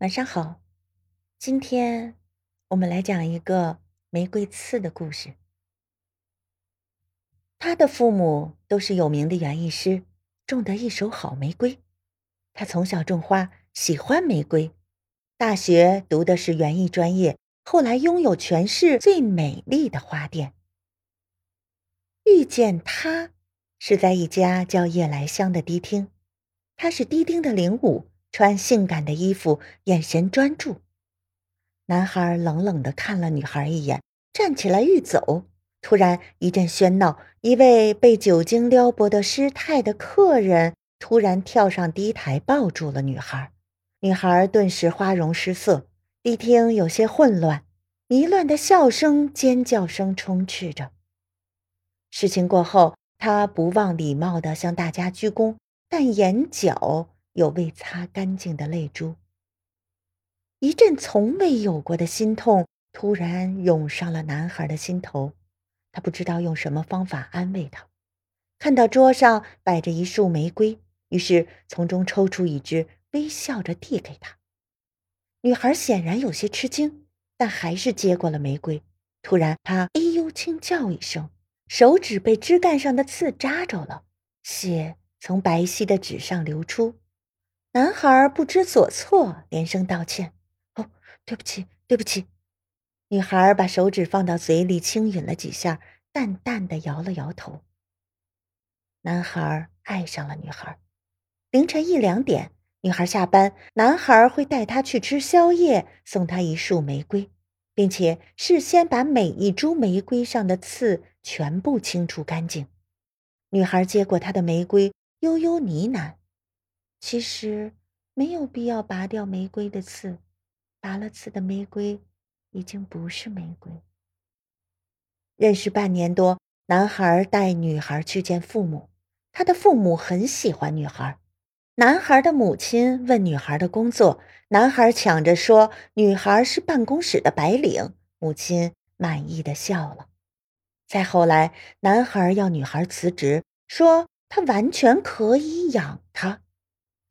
晚上好，今天我们来讲一个玫瑰刺的故事。他的父母都是有名的园艺师，种得一手好玫瑰。他从小种花，喜欢玫瑰，大学读的是园艺专业，后来拥有全市最美丽的花店。遇见他是在一家叫夜来香的迪厅，他是迪厅的领舞。穿性感的衣服，眼神专注。男孩冷冷的看了女孩一眼，站起来欲走。突然一阵喧闹，一位被酒精撩拨的失态的客人突然跳上低台，抱住了女孩。女孩顿时花容失色，迪厅有些混乱，迷乱的笑声、尖叫声充斥着。事情过后，他不忘礼貌的向大家鞠躬，但眼角。有未擦干净的泪珠，一阵从未有过的心痛突然涌上了男孩的心头。他不知道用什么方法安慰他。看到桌上摆着一束玫瑰，于是从中抽出一支，微笑着递给他。女孩显然有些吃惊，但还是接过了玫瑰。突然，她哎呦轻叫一声，手指被枝干上的刺扎着了，血从白皙的纸上流出。男孩不知所措，连声道歉：“哦，对不起，对不起。”女孩把手指放到嘴里，轻吮了几下，淡淡的摇了摇头。男孩爱上了女孩。凌晨一两点，女孩下班，男孩会带她去吃宵夜，送她一束玫瑰，并且事先把每一株玫瑰上的刺全部清除干净。女孩接过他的玫瑰，悠悠呢喃。其实没有必要拔掉玫瑰的刺，拔了刺的玫瑰已经不是玫瑰。认识半年多，男孩带女孩去见父母，他的父母很喜欢女孩。男孩的母亲问女孩的工作，男孩抢着说女孩是办公室的白领，母亲满意的笑了。再后来，男孩要女孩辞职，说他完全可以养她。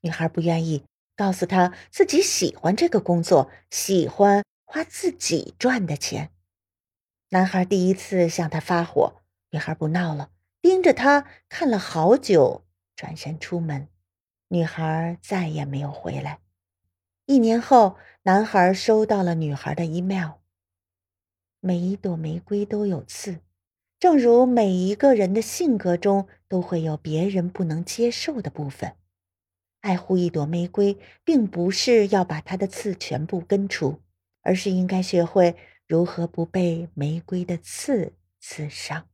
女孩不愿意，告诉他自己喜欢这个工作，喜欢花自己赚的钱。男孩第一次向她发火，女孩不闹了，盯着他看了好久，转身出门。女孩再也没有回来。一年后，男孩收到了女孩的 email。每一朵玫瑰都有刺，正如每一个人的性格中都会有别人不能接受的部分。爱护一朵玫瑰，并不是要把它的刺全部根除，而是应该学会如何不被玫瑰的刺刺伤。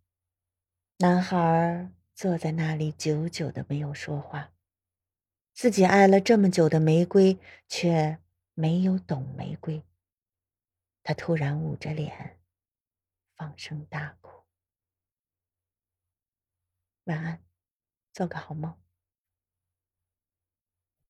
男孩坐在那里，久久的没有说话。自己爱了这么久的玫瑰，却没有懂玫瑰。他突然捂着脸，放声大哭。晚安，做个好梦。